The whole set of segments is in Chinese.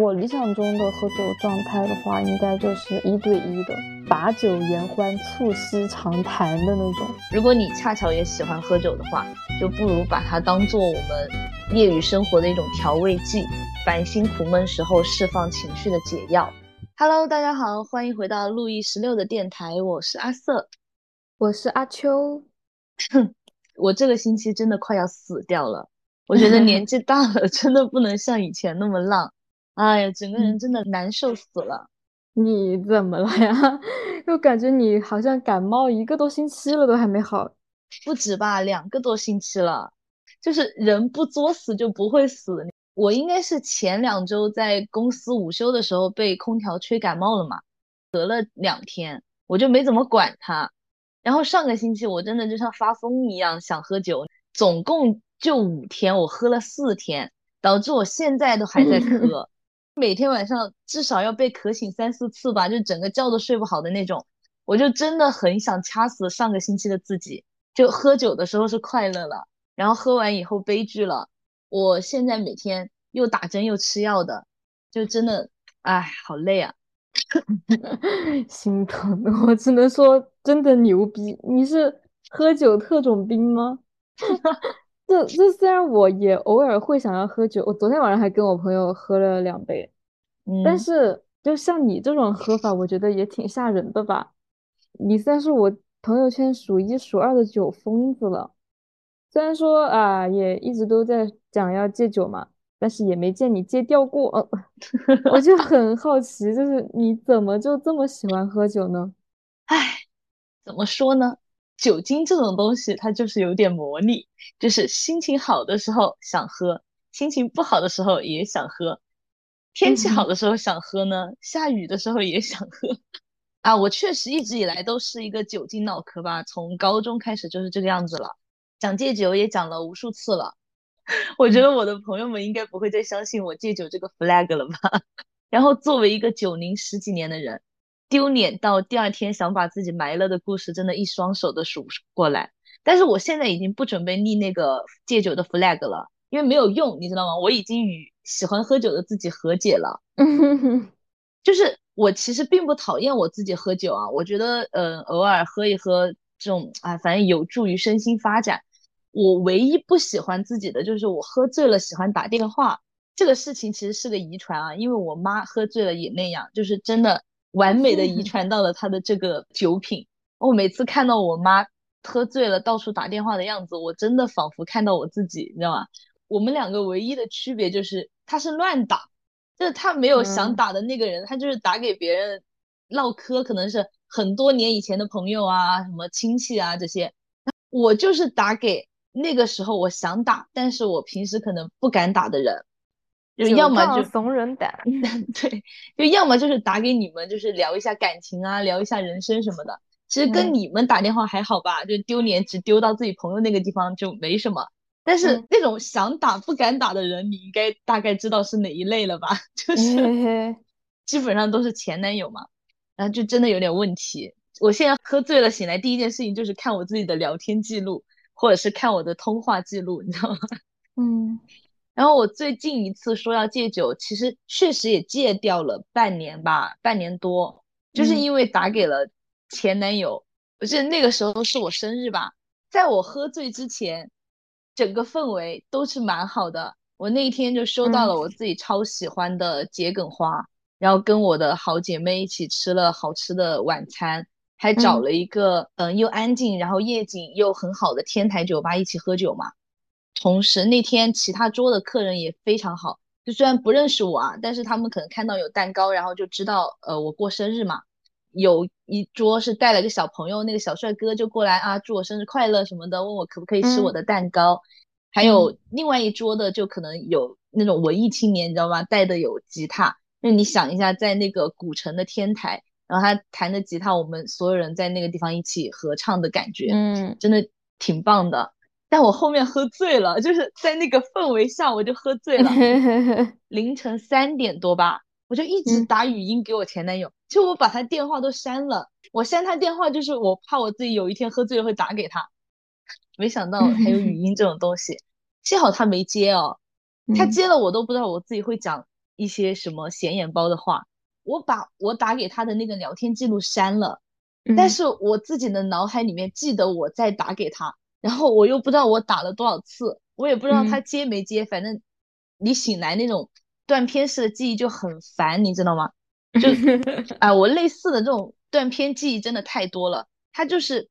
我理想中的喝酒状态的话，应该就是一对一的，把酒言欢、促膝长谈的那种。如果你恰巧也喜欢喝酒的话，就不如把它当做我们业余生活的一种调味剂，烦心苦闷时候释放情绪的解药。Hello，大家好，欢迎回到路易十六的电台，我是阿瑟，我是阿秋。我这个星期真的快要死掉了，我觉得年纪大了，真的不能像以前那么浪。哎呀，整个人真的难受死了！你怎么了呀？又感觉你好像感冒一个多星期了，都还没好。不止吧，两个多星期了。就是人不作死就不会死。我应该是前两周在公司午休的时候被空调吹感冒了嘛，得了两天，我就没怎么管它。然后上个星期我真的就像发疯一样想喝酒，总共就五天，我喝了四天，导致我现在都还在 咳。每天晚上至少要被渴醒三四次吧，就整个觉都睡不好的那种。我就真的很想掐死上个星期的自己。就喝酒的时候是快乐了，然后喝完以后悲剧了。我现在每天又打针又吃药的，就真的，哎，好累啊，心疼。我只能说真的牛逼。你是喝酒特种兵吗？这这虽然我也偶尔会想要喝酒，我昨天晚上还跟我朋友喝了两杯，但是就像你这种喝法，我觉得也挺吓人的吧。你算是我朋友圈数一数二的酒疯子了。虽然说啊，也一直都在讲要戒酒嘛，但是也没见你戒掉过。我就很好奇，就是你怎么就这么喜欢喝酒呢？唉，怎么说呢？酒精这种东西，它就是有点魔力，就是心情好的时候想喝，心情不好的时候也想喝。天气好的时候想喝呢，下雨的时候也想喝。啊，我确实一直以来都是一个酒精脑壳吧，从高中开始就是这个样子了。讲戒酒也讲了无数次了，我觉得我的朋友们应该不会再相信我戒酒这个 flag 了吧？然后作为一个酒龄十几年的人。丢脸到第二天想把自己埋了的故事，真的一双手都数不过来。但是我现在已经不准备立那个戒酒的 flag 了，因为没有用，你知道吗？我已经与喜欢喝酒的自己和解了。就是我其实并不讨厌我自己喝酒啊，我觉得呃偶尔喝一喝这种啊，反正有助于身心发展。我唯一不喜欢自己的就是我喝醉了喜欢打电话，这个事情其实是个遗传啊，因为我妈喝醉了也那样，就是真的。完美的遗传到了她的这个酒品。我每次看到我妈喝醉了到处打电话的样子，我真的仿佛看到我自己，你知道吗？我们两个唯一的区别就是他是乱打，就是他没有想打的那个人，他就是打给别人唠嗑，可能是很多年以前的朋友啊，什么亲戚啊这些。我就是打给那个时候我想打，但是我平时可能不敢打的人。就要么就怂人胆，对，就要么就是打给你们，就是聊一下感情啊，聊一下人生什么的。其实跟你们打电话还好吧，就丢脸只丢到自己朋友那个地方就没什么。但是那种想打不敢打的人，你应该大概知道是哪一类了吧？就是 基本上都是前男友嘛，然后就真的有点问题。我现在喝醉了醒来，第一件事情就是看我自己的聊天记录，或者是看我的通话记录，你知道吗？嗯。然后我最近一次说要戒酒，其实确实也戒掉了半年吧，半年多，就是因为打给了前男友。我记得那个时候是我生日吧，在我喝醉之前，整个氛围都是蛮好的。我那一天就收到了我自己超喜欢的桔梗花，然后跟我的好姐妹一起吃了好吃的晚餐，还找了一个嗯又安静，然后夜景又很好的天台酒吧一起喝酒嘛。同时那天其他桌的客人也非常好，就虽然不认识我啊，但是他们可能看到有蛋糕，然后就知道呃我过生日嘛。有一桌是带了个小朋友，那个小帅哥就过来啊祝我生日快乐什么的，问我可不可以吃我的蛋糕。还有另外一桌的就可能有那种文艺青年，你知道吗？带的有吉他。那你想一下，在那个古城的天台，然后他弹着吉他，我们所有人在那个地方一起合唱的感觉，嗯，真的挺棒的。但我后面喝醉了，就是在那个氛围下，我就喝醉了。凌晨三点多吧，我就一直打语音给我前男友，就我把他电话都删了。我删他电话，就是我怕我自己有一天喝醉了会打给他。没想到还有语音这种东西，幸好他没接哦。他接了，我都不知道我自己会讲一些什么显眼包的话，我把我打给他的那个聊天记录删了，但是我自己的脑海里面记得我在打给他，然后我又不知道我打了多少次，我也不知道他接没接，反正你醒来那种断片式的记忆就很烦，你知道吗？就啊，我类似的这种断片记忆真的太多了，它就是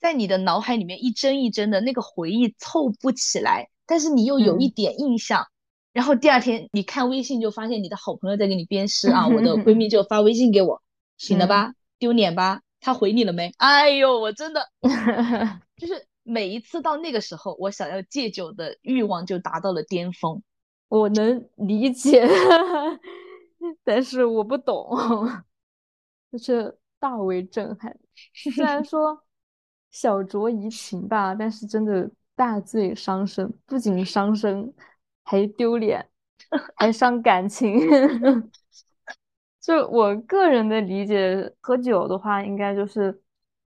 在你的脑海里面一帧一帧的那个回忆凑不起来，但是你又有一点印象，然后第二天你看微信就发现你的好朋友在给你鞭尸啊，我的闺蜜 就发微信给我，醒了吧，丢脸吧，他回你了没？哎呦，我真的 就是每一次到那个时候，我想要戒酒的欲望就达到了巅峰，我能理解。但是我不懂，就是大为震撼。虽然说小酌怡情吧，但是真的大醉伤身，不仅伤身，还丢脸，还伤感情。就我个人的理解，喝酒的话，应该就是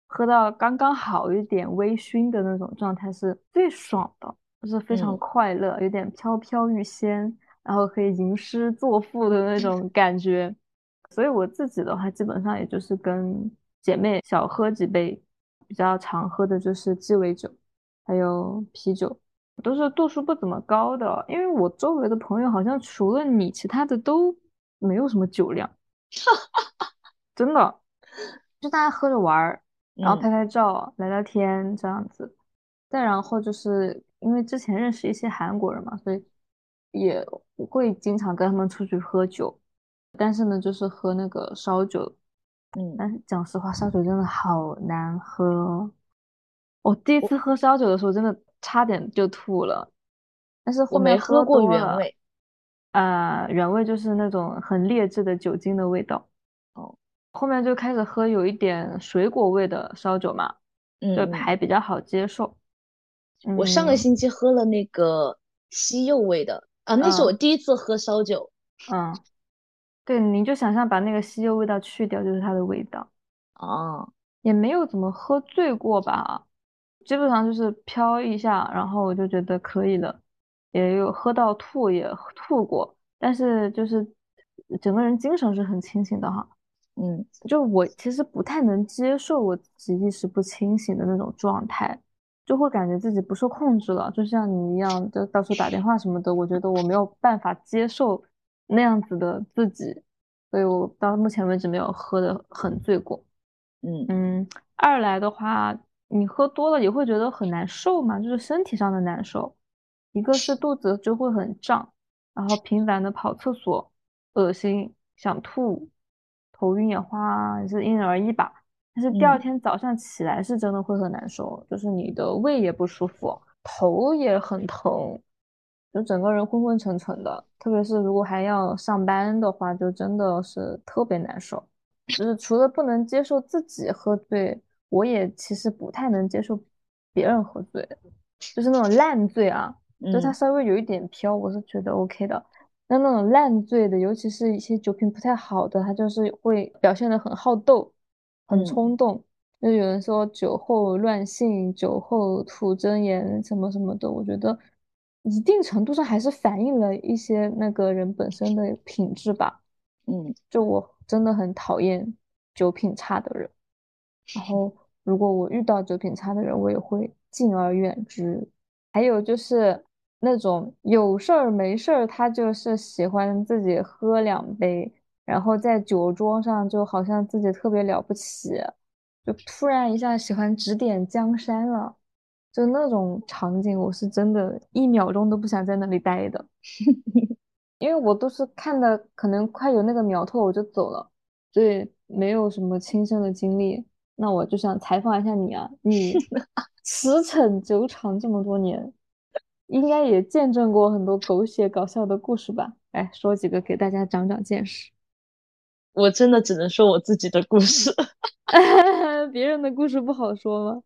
喝到刚刚好一点微醺的那种状态是最爽的，就是非常快乐，有点飘飘欲仙。然后可以吟诗作赋的那种感觉，所以我自己的话，基本上也就是跟姐妹小喝几杯，比较常喝的就是鸡尾酒，还有啤酒，都是度数不怎么高的。因为我周围的朋友好像除了你，其他的都没有什么酒量，真的，就大家喝着玩儿，然后拍拍照、聊聊天这样子。再然后就是因为之前认识一些韩国人嘛，所以。也会经常跟他们出去喝酒，但是呢，就是喝那个烧酒，嗯，但是讲实话，烧酒真的好难喝。我第一次喝烧酒的时候，真的差点就吐了。但是后面喝过原味，呃，原味就是那种很劣质的酒精的味道。哦，后面就开始喝有一点水果味的烧酒嘛，嗯，还比较好接受。我上个星期喝了那个西柚味的。啊，那是我第一次喝烧酒。嗯，对，你就想象把那个西柚味道去掉，就是它的味道。哦，也没有怎么喝醉过吧，基本上就是飘一下，然后我就觉得可以了。也有喝到吐，也吐过，但是就是整个人精神是很清醒的哈。嗯，就我其实不太能接受我自己意识不清醒的那种状态。就会感觉自己不受控制了，就像你一样，就到处打电话什么的。我觉得我没有办法接受那样子的自己，所以我到目前为止没有喝的很醉过。嗯嗯，二来的话，你喝多了也会觉得很难受嘛，就是身体上的难受。一个是肚子就会很胀，然后频繁的跑厕所，恶心，想吐，头晕眼花，也是因人而异吧。但是第二天早上起来是真的会很难受，就是你的胃也不舒服，头也很疼，就整个人昏昏沉沉的。特别是如果还要上班的话，就真的是特别难受。就是除了不能接受自己喝醉，我也其实不太能接受别人喝醉，就是那种烂醉啊，就他稍微有一点飘，我是觉得 OK 的。那那种烂醉的，尤其是一些酒品不太好的，他就是会表现的很好斗。很冲动，就有人说酒后乱性、酒后吐真言什么什么的，我觉得一定程度上还是反映了一些那个人本身的品质吧。嗯，就我真的很讨厌酒品差的人，然后如果我遇到酒品差的人，我也会敬而远之。还有就是那种有事儿没事儿，他就是喜欢自己喝两杯。然后在酒桌上就好像自己特别了不起，就突然一下喜欢指点江山了，就那种场景，我是真的一秒钟都不想在那里待的，因为我都是看的可能快有那个苗头我就走了，所以没有什么亲身的经历。那我就想采访一下你啊，你 驰骋酒场这么多年，应该也见证过很多狗血搞笑的故事吧？来说几个给大家长长见识。我真的只能说我自己的故事，别人的故事不好说吗？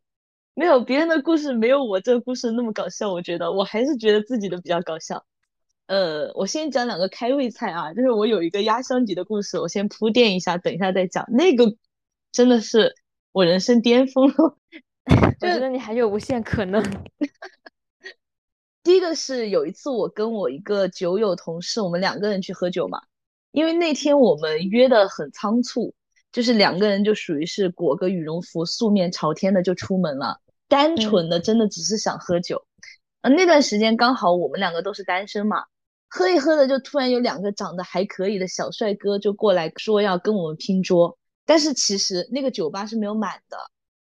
没有别人的故事，没有我这个故事那么搞笑。我觉得我还是觉得自己的比较搞笑。呃，我先讲两个开胃菜啊，就是我有一个压箱底的故事，我先铺垫一下，等一下再讲。那个真的是我人生巅峰了，我觉得你还有无限可能。第一个是有一次我跟我一个酒友同事，我们两个人去喝酒嘛。因为那天我们约的很仓促，就是两个人就属于是裹个羽绒服，素面朝天的就出门了，单纯的真的只是想喝酒。呃，那段时间刚好我们两个都是单身嘛，喝一喝的就突然有两个长得还可以的小帅哥就过来说要跟我们拼桌，但是其实那个酒吧是没有满的，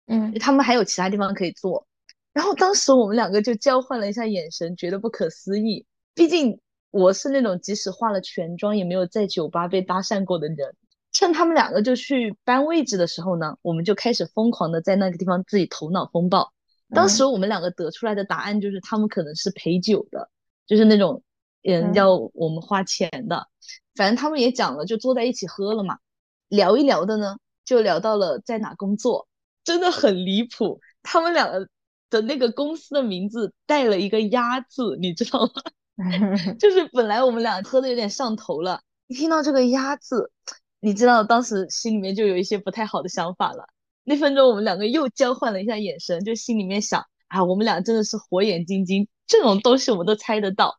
嗯，他们还有其他地方可以坐。然后当时我们两个就交换了一下眼神，觉得不可思议。毕竟我是那种即使化了全妆也没有在酒吧被搭讪过的人。趁他们两个就去搬位置的时候呢，我们就开始疯狂的在那个地方自己头脑风暴。当时我们两个得出来的答案就是，他们可能是陪酒的，就是那种，嗯，要我们花钱的。反正他们也讲了，就坐在一起喝了嘛，聊一聊的呢，就聊到了在哪工作，真的很离谱。他们两个的那个公司的名字带了一个“鸭”字，你知道吗？就是本来我们俩喝的有点上头了，一听到这个“鸭”字，你知道当时心里面就有一些不太好的想法了。那分钟，我们两个又交换了一下眼神，就心里面想啊，我们俩真的是火眼金睛，这种东西我们都猜得到。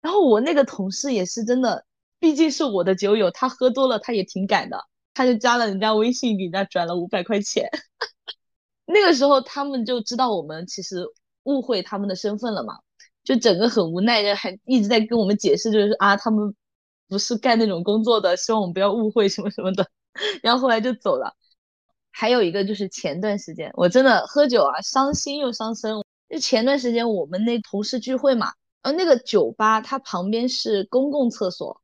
然后我那个同事也是真的，毕竟是我的酒友，他喝多了他也挺敢的，他就加了人家微信，给人家转了五百块钱。那个时候他们就知道我们其实误会他们的身份了嘛，就整个很无奈的，还一直在跟我们解释，就是啊，他们不是干那种工作的，希望我们不要误会什么什么的。然后后来就走了。还有一个就是前段时间我真的喝酒啊，伤心又伤身。就前段时间我们那同事聚会嘛，呃，那个酒吧它旁边是公共厕所，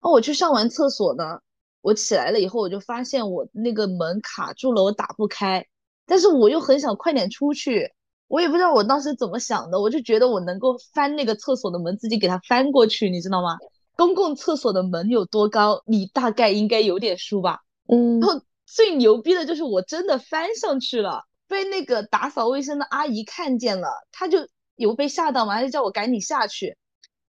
哦，我去上完厕所呢，我起来了以后我就发现我那个门卡住了，我打不开。但是我又很想快点出去，我也不知道我当时怎么想的，我就觉得我能够翻那个厕所的门，自己给它翻过去，你知道吗？公共厕所的门有多高，你大概应该有点数吧？嗯。然后。最牛逼的就是我真的翻上去了，被那个打扫卫生的阿姨看见了，她就有被吓到嘛，她就叫我赶紧下去。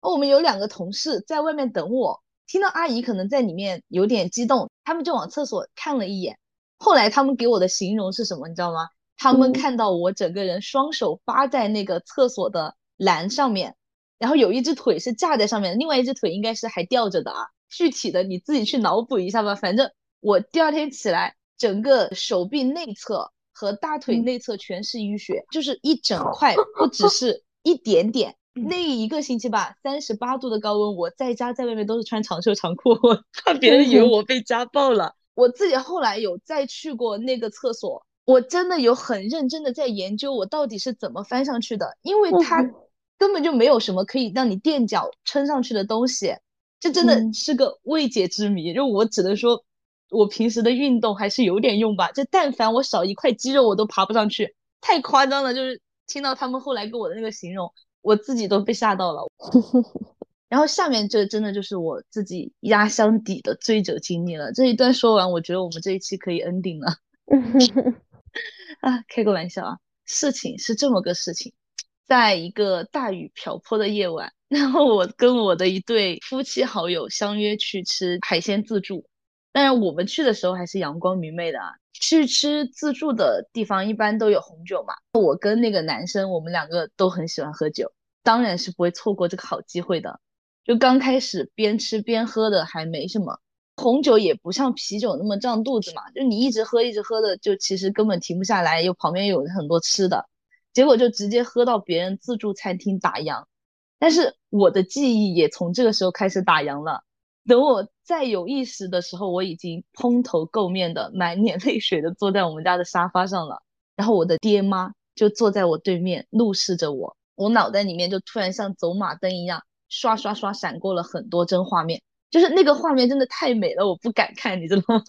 我们有两个同事在外面等我，听到阿姨可能在里面有点激动，他们就往厕所看了一眼。后来他们给我的形容是什么，你知道吗？他们看到我整个人双手扒在那个厕所的栏上面，然后有一只腿是架在上面，另外一只腿应该是还吊着的啊。具体的你自己去脑补一下吧，反正。我第二天起来，整个手臂内侧和大腿内侧全是淤血，就是一整块，不只是 一点点。那一个星期吧，三十八度的高温，我在家在外面都是穿长袖长裤，我怕别人以为 我被家暴了。我自己后来有再去过那个厕所，我真的有很认真的在研究我到底是怎么翻上去的，因为它根本就没有什么可以让你垫脚撑上去的东西，这真的是个未解之谜。就我只能说。我平时的运动还是有点用吧，就但凡我少一块肌肉，我都爬不上去，太夸张了。就是听到他们后来给我的那个形容，我自己都被吓到了。然后下面这真的就是我自己压箱底的追者经历了。这一段说完，我觉得我们这一期可以 ending 了。啊，开个玩笑啊，事情是这么个事情，在一个大雨瓢泼的夜晚，然后我跟我的一对夫妻好友相约去吃海鲜自助。当然，我们去的时候还是阳光明媚的啊。去吃自助的地方一般都有红酒嘛。我跟那个男生，我们两个都很喜欢喝酒，当然是不会错过这个好机会的。就刚开始边吃边喝的还没什么，红酒也不像啤酒那么胀肚子嘛。就你一直喝一直喝的，就其实根本停不下来，又旁边有很多吃的，结果就直接喝到别人自助餐厅打烊。但是我的记忆也从这个时候开始打烊了。等我再有意识的时候，我已经蓬头垢面的、满脸泪水的坐在我们家的沙发上了。然后我的爹妈就坐在我对面，怒视着我。我脑袋里面就突然像走马灯一样，刷刷刷闪过了很多帧画面，就是那个画面真的太美了，我不敢看，你知道吗？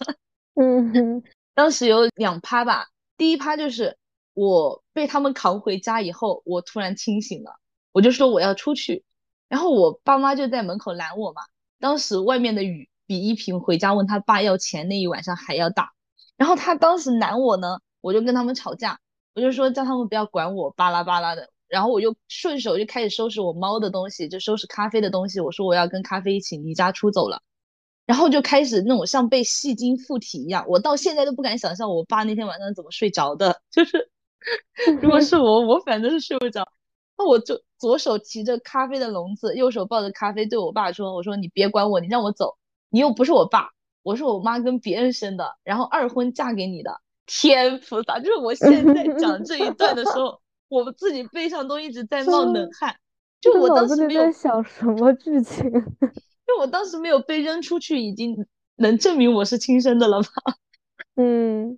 嗯，当时有两趴吧，第一趴就是我被他们扛回家以后，我突然清醒了，我就说我要出去，然后我爸妈就在门口拦我嘛。当时外面的雨比依萍回家问他爸要钱那一晚上还要大，然后他当时拦我呢，我就跟他们吵架，我就说叫他们不要管我，巴拉巴拉的，然后我就顺手就开始收拾我猫的东西，就收拾咖啡的东西，我说我要跟咖啡一起离家出走了，然后就开始那种像被戏精附体一样，我到现在都不敢想象我爸那天晚上怎么睡着的，就是 如果是我，我反正是睡不着。那我就左手提着咖啡的笼子，右手抱着咖啡，对我爸说：“我说你别管我，你让我走，你又不是我爸，我是我妈跟别人生的，然后二婚嫁给你的，天菩萨！就是我现在讲这一段的时候，我自己背上都一直在冒冷汗。就我当时没有想什么剧情，就我当时没有被扔出去，已经能证明我是亲生的了吧？嗯，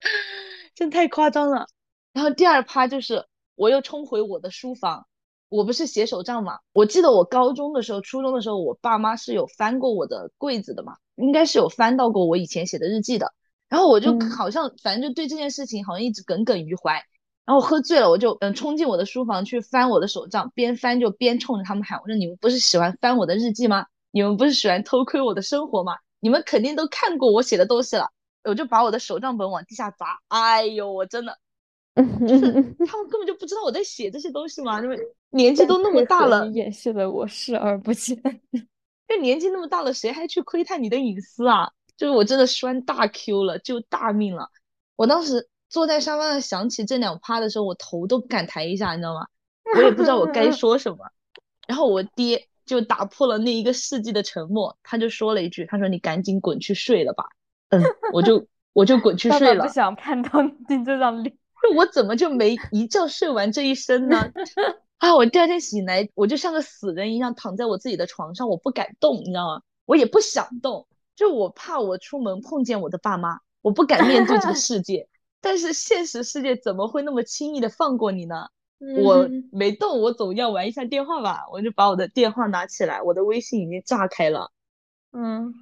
真太夸张了。然后第二趴就是我又冲回我的书房。我不是写手账嘛？我记得我高中的时候、初中的时候，我爸妈是有翻过我的柜子的嘛，应该是有翻到过我以前写的日记的。然后我就好像反正就对这件事情好像一直耿耿于怀。然后喝醉了，我就嗯冲进我的书房去翻我的手账，边翻就边冲着他们喊：“我说你们不是喜欢翻我的日记吗？你们不是喜欢偷窥我的生活吗？你们肯定都看过我写的东西了。”我就把我的手账本往地下砸。哎呦，我真的。就是他们根本就不知道我在写这些东西嘛，因为年纪都那么大了，演戏的我视而不见。这年纪那么大了，谁还去窥探你的隐私啊？就是我真的栓大 Q 了，救大命了。我当时坐在沙发上想起这两趴的时候，我头都不敢抬一下，你知道吗？我也不知道我该 说什么。然后我爹就打破了那一个世纪的沉默，他就说了一句：“他说你赶紧滚去睡了吧。”嗯，我就 我就滚去睡了。不想看到你这张脸。我怎么就没一觉睡完这一生呢？啊！我第二天醒来，我就像个死人一样躺在我自己的床上，我不敢动，你知道吗？我也不想动，就我怕我出门碰见我的爸妈，我不敢面对这个世界。但是现实世界怎么会那么轻易的放过你呢？我没动，我总要玩一下电话吧？我就把我的电话拿起来，我的微信已经炸开了。嗯，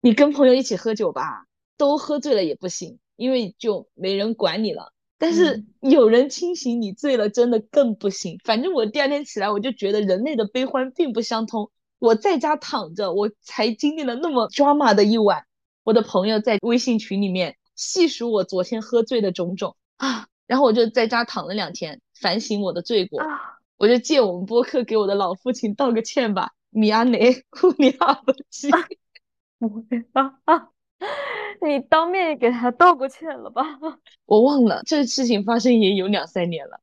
你跟朋友一起喝酒吧，都喝醉了也不行，因为就没人管你了。但是有人清醒，你醉了真的更不行。反正我第二天起来，我就觉得人类的悲欢并不相通。我在家躺着，我才经历了那么 drama 的一晚。我的朋友在微信群里面细数我昨天喝醉的种种啊，然后我就在家躺了两天，反省我的罪过。我就借我们播客给我的老父亲道个歉吧，米阿内，米阿不吉，我啊啊。你当面给他道过歉了吧？我忘了，这事情发生也有两三年了。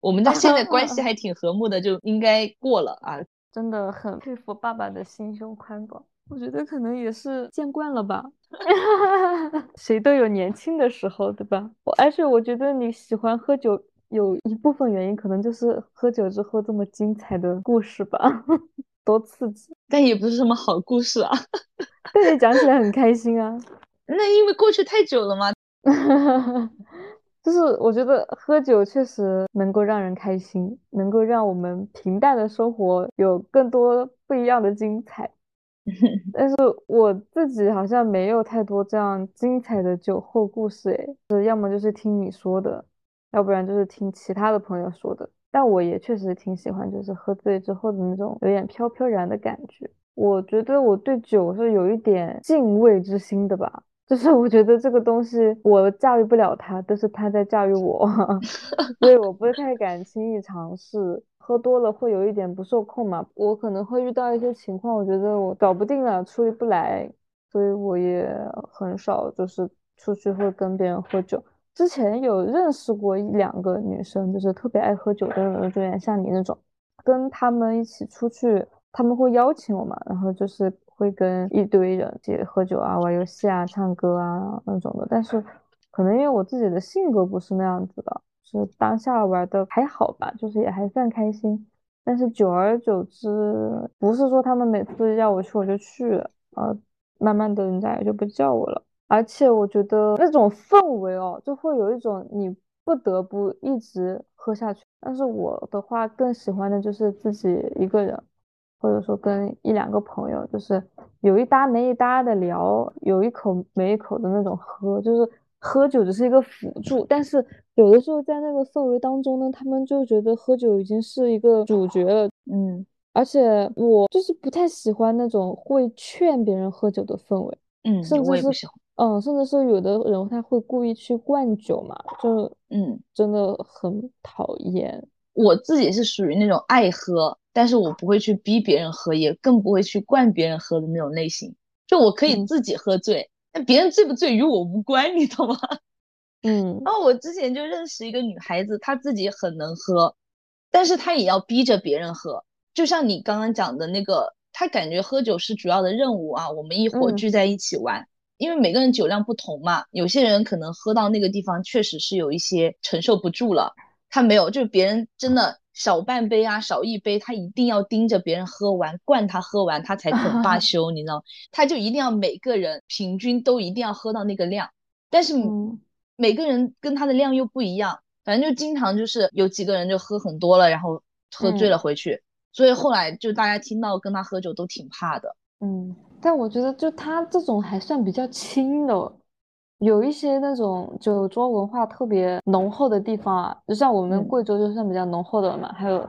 我们家现在关系还挺和睦的，就应该过了啊。真的很佩服爸爸的心胸宽广，我觉得可能也是见惯了吧。谁都有年轻的时候，对吧？而且我觉得你喜欢喝酒，有一部分原因可能就是喝酒之后这么精彩的故事吧，多刺激。但也不是什么好故事啊，但是讲起来很开心啊。那因为过去太久了嘛，就是我觉得喝酒确实能够让人开心，能够让我们平淡的生活有更多不一样的精彩。但是我自己好像没有太多这样精彩的酒后故事，诶，是要么就是听你说的，要不然就是听其他的朋友说的。但我也确实挺喜欢，就是喝醉之后的那种有点飘飘然的感觉。我觉得我对酒是有一点敬畏之心的吧。就是我觉得这个东西我驾驭不了它，都是它在驾驭我，所以我不太敢轻易尝试。喝多了会有一点不受控嘛，我可能会遇到一些情况，我觉得我搞不定了，处理不来，所以我也很少就是出去会跟别人喝酒。之前有认识过一两个女生，就是特别爱喝酒的，有点像你那种，跟他们一起出去，他们会邀请我嘛，然后就是。会跟一堆人一起喝酒啊、玩游戏啊、唱歌啊那种的，但是可能因为我自己的性格不是那样子的，是当下玩的还好吧，就是也还算开心。但是久而久之，不是说他们每次要我去我就去，呃，慢慢的人家也就不叫我了。而且我觉得那种氛围哦，就会有一种你不得不一直喝下去。但是我的话更喜欢的就是自己一个人。或者说跟一两个朋友，就是有一搭没一搭的聊，有一口没一口的那种喝，就是喝酒只是一个辅助。但是有的时候在那个氛围当中呢，他们就觉得喝酒已经是一个主角了。嗯，而且我就是不太喜欢那种会劝别人喝酒的氛围。嗯，甚至是嗯，甚至是有的人他会故意去灌酒嘛，就嗯，真的很讨厌。我自己是属于那种爱喝。但是我不会去逼别人喝，也更不会去灌别人喝的那种类型。就我可以自己喝醉，但别人醉不醉与我无关，你懂吗？嗯。然后我之前就认识一个女孩子，她自己很能喝，但是她也要逼着别人喝。就像你刚刚讲的那个，她感觉喝酒是主要的任务啊，我们一伙聚在一起玩，因为每个人酒量不同嘛，有些人可能喝到那个地方确实是有一些承受不住了，他没有，就是别人真的少半杯啊，少一杯，他一定要盯着别人喝完，灌他喝完，他才肯罢休，你知道，他就一定要每个人平均都一定要喝到那个量，但是每个人跟他的量又不一样，反正就经常就是有几个人就喝很多了，然后喝醉了回去。所以后来就大家听到跟他喝酒都挺怕的，嗯，但我觉得就他这种还算比较轻的，有一些那种酒桌文化特别浓厚的地方啊，就像我们贵州就算比较浓厚的了嘛，还有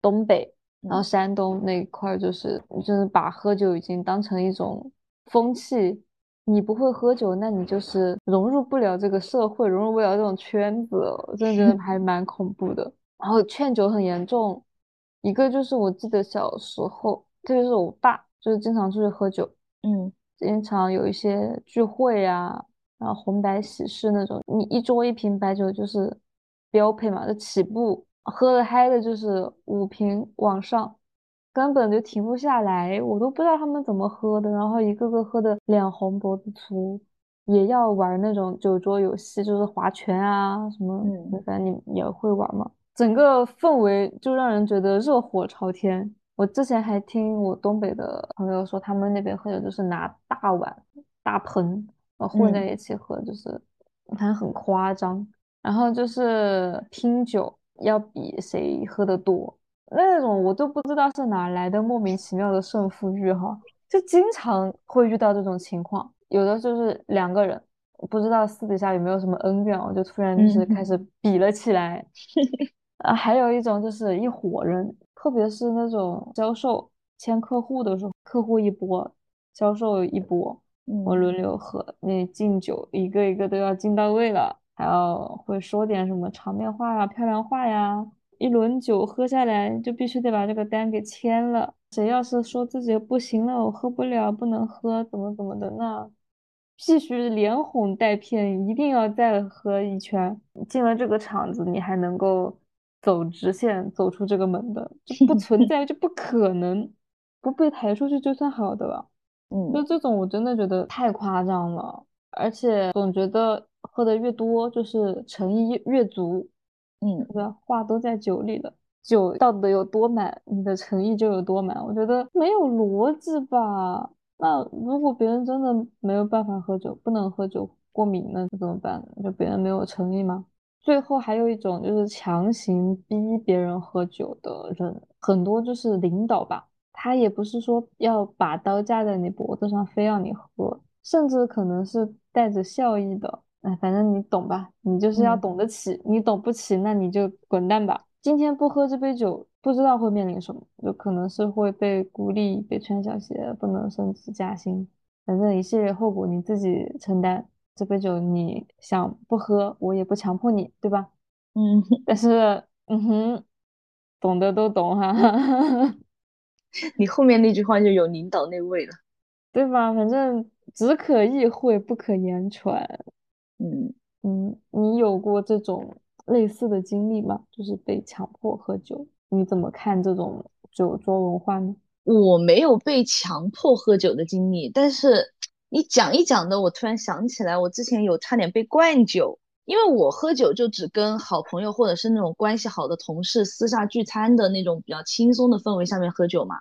东北，然后山东那一块就是就是把喝酒已经当成一种风气，你不会喝酒，那你就是融入不了这个社会，融入不了这种圈子，我真的觉得 还蛮恐怖的，然后劝酒很严重。一个就是我记得小时候，特别是我爸，就是经常出去喝酒，嗯，经常有一些聚会啊，然后红白喜事那种，你一桌一瓶白酒就是标配嘛，就起步喝的嗨的就是五瓶往上，根本就停不下来，我都不知道他们怎么喝的，然后一个个喝的脸红脖子粗，也要玩那种酒桌游戏，就是划拳啊什么，反正你也会玩嘛。整个氛围就让人觉得热火朝天。我之前还听我东北的朋友说，他们那边喝酒就是拿大碗、大盆，然后混在一起喝，就是反正很夸张。然后就是拼酒要比谁喝的多，那种我都不知道是哪来的莫名其妙的胜负欲哈，就经常会遇到这种情况。有的就是两个人，不知道私底下有没有什么恩怨，我就突然就是开始比了起来。啊，还有一种就是一伙人，特别是那种销售签客户的时候，客户一波，销售一波，我轮流喝，那敬酒一个一个都要敬到位了，还要会说点什么场面话呀、漂亮话呀，一轮酒喝下来就必须得把这个单给签了。谁要是说自己不行了，我喝不了，不能喝，怎么怎么的，那必须连哄带骗，一定要再喝一圈。进了这个场子，你还能够。走直线走出这个门的就不存 在，就不可能不被抬出去就算好的了。嗯，就这种我真的觉得太夸张了，而且总觉得喝的越多就是诚意越足。嗯，对吧？话都在酒里了，酒倒的有多满，你的诚意就有多满。我觉得没有逻辑吧？那如果别人真的没有办法喝酒，不能喝酒，过敏那怎么办？就别人没有诚意吗？最后还有一种就是强行逼别人喝酒的人，很多就是领导吧，他也不是说要把刀架在你脖子上，非要你喝，甚至可能是带着笑意的。哎，反正你懂吧？你就是要懂得起，你懂不起，那你就滚蛋吧。今天不喝这杯酒，不知道会面临什么，有可能是会被孤立、被穿小鞋，不能升职加薪，反正一系列后果你自己承担。这杯酒你想不喝，我也不强迫你，对吧？嗯，但是，嗯哼，懂的都懂哈。你后面那句话就有领导那味了，对吧？反正只可意会，不可言传。嗯嗯，你有过这种类似的经历吗？就是被强迫喝酒，你怎么看这种酒桌文化呢？我没有被强迫喝酒的经历，但是。你讲一讲的，我突然想起来，我之前有差点被灌酒，因为我喝酒就只跟好朋友或者是那种关系好的同事私下聚餐的那种比较轻松的氛围下面喝酒嘛。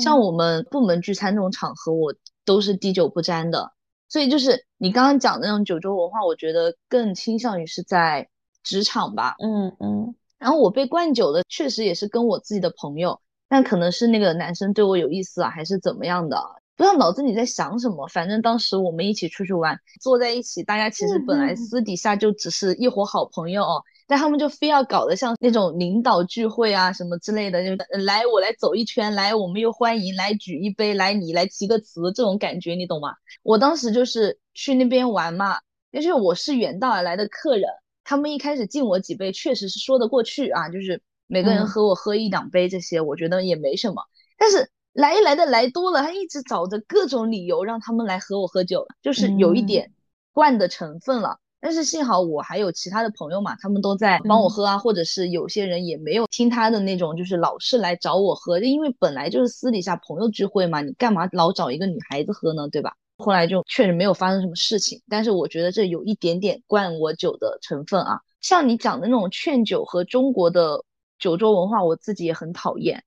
像我们部门聚餐那种场合，我都是滴酒不沾的。所以就是你刚刚讲的那种酒桌文化，我觉得更倾向于是在职场吧。嗯嗯。然后我被灌酒的确实也是跟我自己的朋友，但可能是那个男生对我有意思啊，还是怎么样的。不知道脑子里在想什么，反正当时我们一起出去玩，坐在一起，大家其实本来私底下就只是一伙好朋友哦，但他们就非要搞得像那种领导聚会啊什么之类的，就来我来走一圈，来我们又欢迎，来举一杯，来你来提个词，这种感觉你懂吗？我当时就是去那边玩嘛，因为我是远道而来的客人，他们一开始敬我几杯，确实是说得过去啊，就是每个人和我喝一两杯这些，我觉得也没什么，但是。来来的来多了，他一直找着各种理由让他们来和我喝酒，就是有一点灌的成分了。但是幸好我还有其他的朋友嘛，他们都在帮我喝啊，或者是有些人也没有听他的那种，就是老是来找我喝，因为本来就是私底下朋友聚会嘛，你干嘛老找一个女孩子喝呢，对吧？后来就确实没有发生什么事情，但是我觉得这有一点点灌我酒的成分啊。像你讲的那种劝酒和中国的酒桌文化，我自己也很讨厌，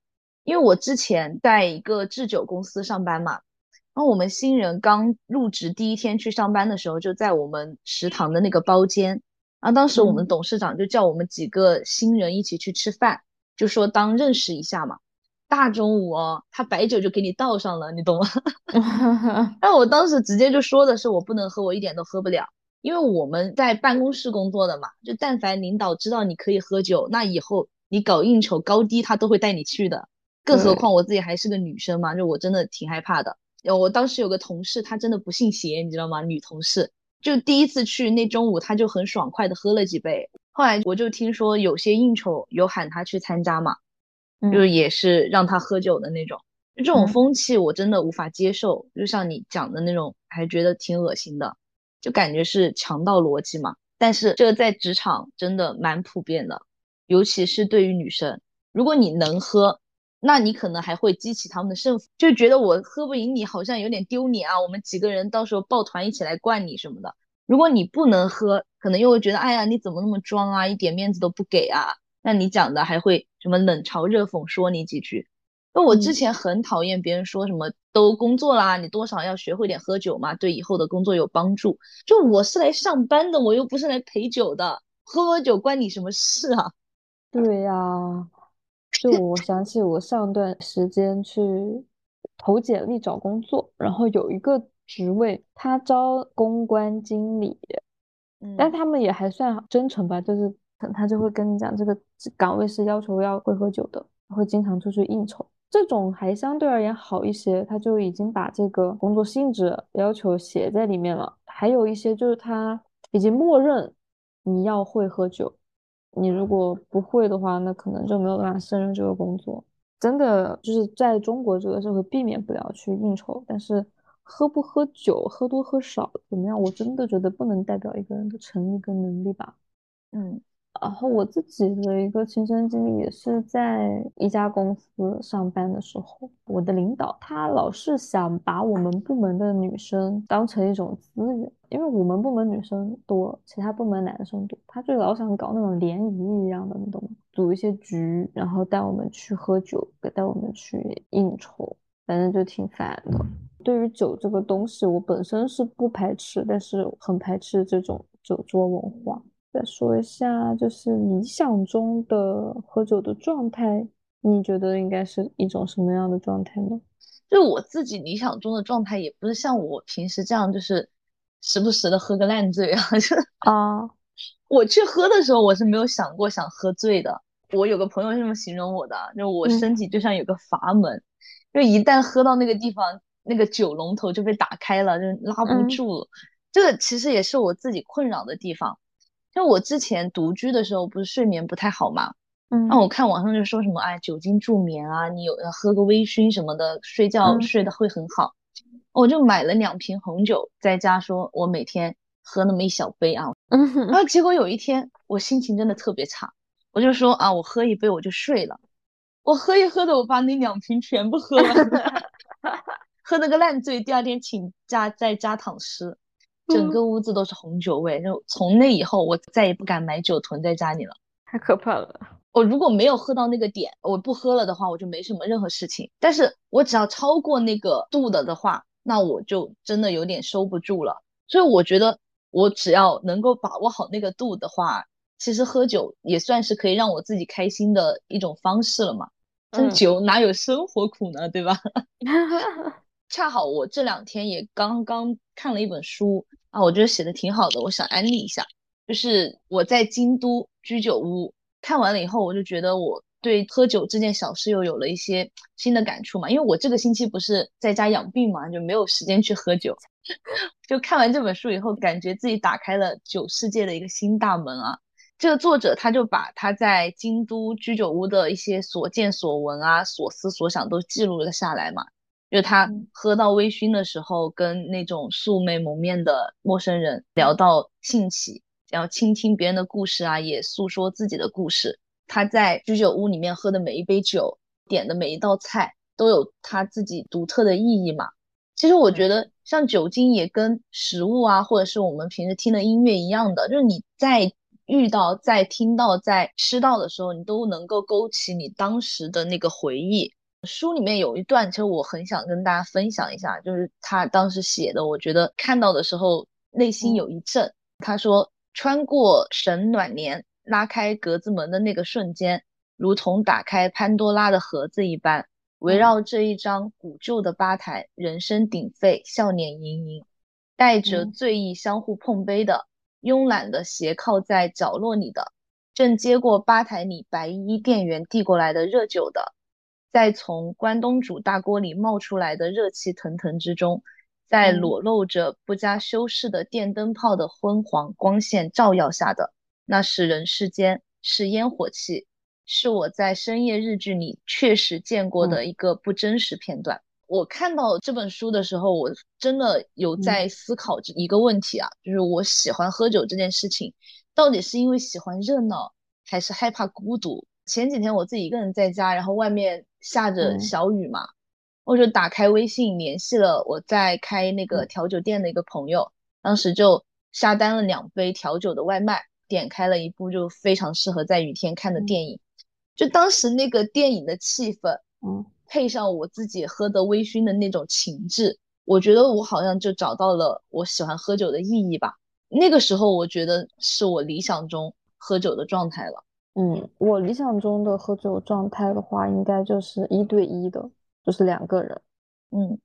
因为我之前在一个制酒公司上班嘛。然后我们新人刚入职第一天去上班的时候，就在我们食堂的那个包间。然后当时我们董事长就叫我们几个新人一起去吃饭，就说当认识一下嘛。大中午哦，他白酒就给你倒上了，你懂吗？但我当时直接就说的是我不能喝，我一点都喝不了，因为我们在办公室工作的嘛，就但凡领导知道你可以喝酒，那以后你搞应酬高低他都会带你去的。更何况我自己还是个女生嘛，就我真的挺害怕的。我当时有个同事，她真的不信邪，你知道吗？女同事就第一次去那中午，她就很爽快的喝了几杯。后来我就听说有些应酬有喊她去参加嘛，就也是让她喝酒的那种。就这种风气我真的无法接受，就像你讲的那种，还觉得挺恶心的，就感觉是强盗逻辑嘛。但是这个在职场真的蛮普遍的，尤其是对于女生，如果你能喝。那你可能还会激起他们的胜负，就觉得我喝不赢你，好像有点丢脸啊。我们几个人到时候抱团一起来灌你什么的。如果你不能喝，可能又会觉得，哎呀，你怎么那么装啊，一点面子都不给啊。那你讲的还会什么冷嘲热讽说你几句。那我之前很讨厌别人说什么都工作啦，你多少要学会点喝酒嘛，对以后的工作有帮助。就我是来上班的，我又不是来陪酒的，喝喝酒关你什么事啊？对呀。就我想起我上段时间去投简历找工作，然后有一个职位，他招公关经理，嗯，但他们也还算真诚吧，就是他就会跟你讲，这个岗位是要求要会喝酒的，会经常出去应酬，这种还相对而言好一些，他就已经把这个工作性质要求写在里面了。还有一些就是他已经默认你要会喝酒。你如果不会的话，那可能就没有办法胜任这个工作。真的就是在中国这个社会，避免不了去应酬，但是喝不喝酒、喝多喝少怎么样，我真的觉得不能代表一个人的诚意跟能力吧。嗯。然后我自己的一个亲身经历也是在一家公司上班的时候，我的领导他老是想把我们部门的女生当成一种资源，因为我们部门女生多，其他部门男生多，他就老想搞那种联谊一样的，你懂吗？组一些局，然后带我们去喝酒，带我们去应酬，反正就挺烦的。对于酒这个东西，我本身是不排斥，但是很排斥这种酒桌文化。再说一下，就是理想中的喝酒的状态，你觉得应该是一种什么样的状态呢？就我自己理想中的状态，也不是像我平时这样，就是时不时的喝个烂醉啊。啊，我去喝的时候，我是没有想过想喝醉的。我有个朋友是这么形容我的，就我身体就像有个阀门，就一旦喝到那个地方，那个酒龙头就被打开了，就拉不住了。这个其实也是我自己困扰的地方。就我之前独居的时候，不是睡眠不太好嘛，嗯，那我看网上就说什么，哎，酒精助眠啊，你有喝个微醺什么的，睡觉睡得会很好。我就买了两瓶红酒，在家说我每天喝那么一小杯啊，嗯。然后结果有一天我心情真的特别差，我就说啊，我喝一杯我就睡了，我喝一喝的，我把那两瓶全部喝了，喝了个烂醉，第二天请假在家躺尸。整个屋子都是红酒味，就从那以后，我再也不敢买酒囤在家里了，太可怕了。我如果没有喝到那个点，我不喝了的话，我就没什么任何事情。但是我只要超过那个度的的话，那我就真的有点收不住了。所以我觉得，我只要能够把握好那个度的话，其实喝酒也算是可以让我自己开心的一种方式了嘛。这酒哪有生活苦呢，对吧？恰好我这两天也刚刚看了一本书。啊，我觉得写的挺好的，我想安利一下。就是我在京都居酒屋看完了以后，我就觉得我对喝酒这件小事又有了一些新的感触嘛。因为我这个星期不是在家养病嘛，就没有时间去喝酒。就看完这本书以后，感觉自己打开了酒世界的一个新大门啊。这个作者他就把他在京都居酒屋的一些所见所闻啊、所思所想都记录了下来嘛。就他喝到微醺的时候，跟那种素昧蒙面的陌生人聊到兴起，然后倾听别人的故事啊，也诉说自己的故事。他在居酒屋里面喝的每一杯酒，点的每一道菜，都有他自己独特的意义嘛。其实我觉得，像酒精也跟食物啊，或者是我们平时听的音乐一样的，就是你在遇到、在听到、在吃到的时候，你都能够勾起你当时的那个回忆。书里面有一段，其实我很想跟大家分享一下，就是他当时写的，我觉得看到的时候内心有一震。他说：“穿过神暖帘，拉开格子门的那个瞬间，如同打开潘多拉的盒子一般，围绕这一张古旧的吧台，人声鼎沸，笑脸盈盈，带着醉意相互碰杯的，慵懒的斜靠在角落里的，正接过吧台里白衣店员递过来的热酒的。”在从关东煮大锅里冒出来的热气腾腾之中，在裸露着不加修饰的电灯泡的昏黄光线照耀下的那是人世间，是烟火气，是我在深夜日剧里确实见过的一个不真实片段。我看到这本书的时候，我真的有在思考一个问题啊，就是我喜欢喝酒这件事情，到底是因为喜欢热闹，还是害怕孤独？前几天我自己一个人在家，然后外面。下着小雨嘛，我就打开微信联系了我在开那个调酒店的一个朋友，当时就下单了两杯调酒的外卖，点开了一部就非常适合在雨天看的电影，就当时那个电影的气氛，嗯，配上我自己喝的微醺的那种情致，我觉得我好像就找到了我喜欢喝酒的意义吧。那个时候我觉得是我理想中喝酒的状态了。嗯，我理想中的喝酒状态的话，应该就是一对一的，就是两个人，嗯。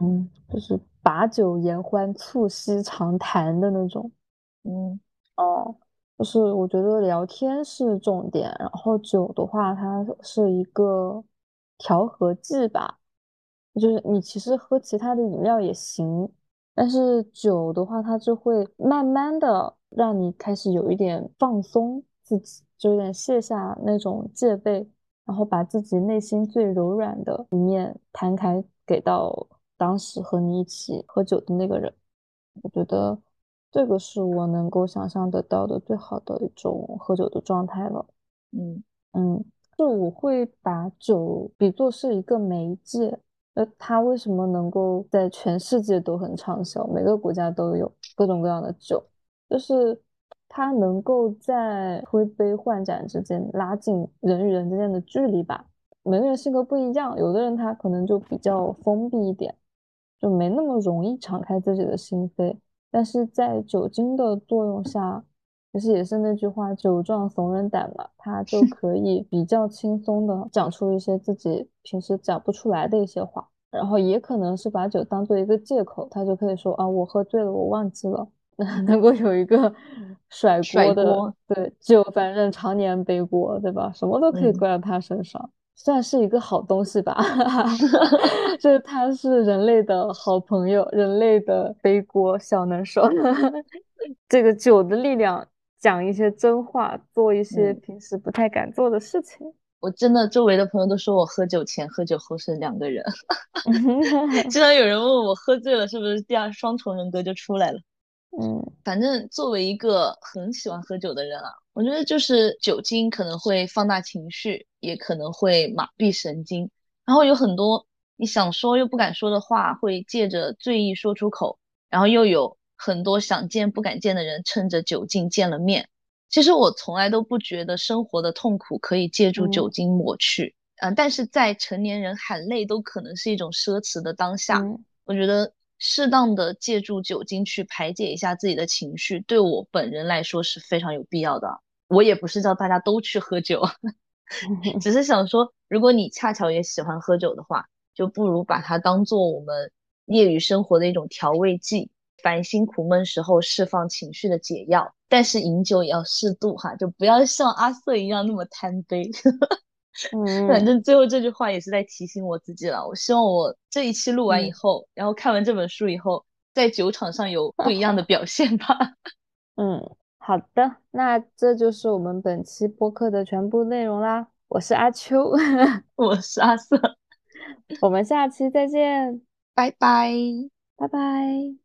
嗯，就是把酒言欢、促膝长谈的那种，嗯。哦，就是我觉得聊天是重点，然后酒的话，它是一个调和剂吧，就是你其实喝其他的饮料也行，但是酒的话，它就会慢慢的让你开始有一点放松自己。就有点卸下那种戒备，然后把自己内心最柔软的一面摊开，给到当时和你一起喝酒的那个人。我觉得这个是我能够想象得到的最好的一种喝酒的状态了。嗯嗯，就我会把酒比作是一个媒介，那它为什么能够在全世界都很畅销，每个国家都有各种各样的酒，就是。它能够在推杯换盏之间拉近人与人之间的距离吧。每个人性格不一样，有的人他可能就比较封闭一点，就没那么容易敞开自己的心扉。但是在酒精的作用下，其实也是那句话，酒壮怂人胆嘛，他就 可以比较轻松的讲出一些自己平时讲不出来的一些话。然后也可能是把酒当做一个借口，他就可以说啊，我喝醉了，我忘记了。能够有一个甩锅的，对，就反正常年背锅，对吧？什么都可以怪到他身上，算是一个好东西吧。就是他是人类的好朋友，人类的背锅小能手。这个酒的力量，讲一些真话，做一些平时不太敢做的事情。我真的周围的朋友都说我喝酒前、喝酒后是两个人。经常有人问我喝醉了是不是第二双重人格就出来了。嗯，反正作为一个很喜欢喝酒的人啊，我觉得就是酒精可能会放大情绪，也可能会麻痹神经，然后有很多你想说又不敢说的话，会借着醉意说出口，然后又有很多想见不敢见的人趁着酒劲见了面。其实我从来都不觉得生活的痛苦可以借助酒精抹去，嗯，但是在成年人喊累都可能是一种奢侈的当下，我觉得。适当的借助酒精去排解一下自己的情绪，对我本人来说是非常有必要的。我也不是叫大家都去喝酒，只是想说，如果你恰巧也喜欢喝酒的话，就不如把它当做我们业余生活的一种调味剂，烦心苦闷时候释放情绪的解药。但是饮酒也要适度哈，就不要像阿瑟一样那么贪杯。嗯，反正最后这句话也是在提醒我自己了。我希望我这一期录完以后，然后看完这本书以后，在酒场上有不一样的表现吧。嗯，好的，那这就是我们本期播客的全部内容啦。我是阿秋，我是阿瑟，我们下期再见，拜拜，拜拜。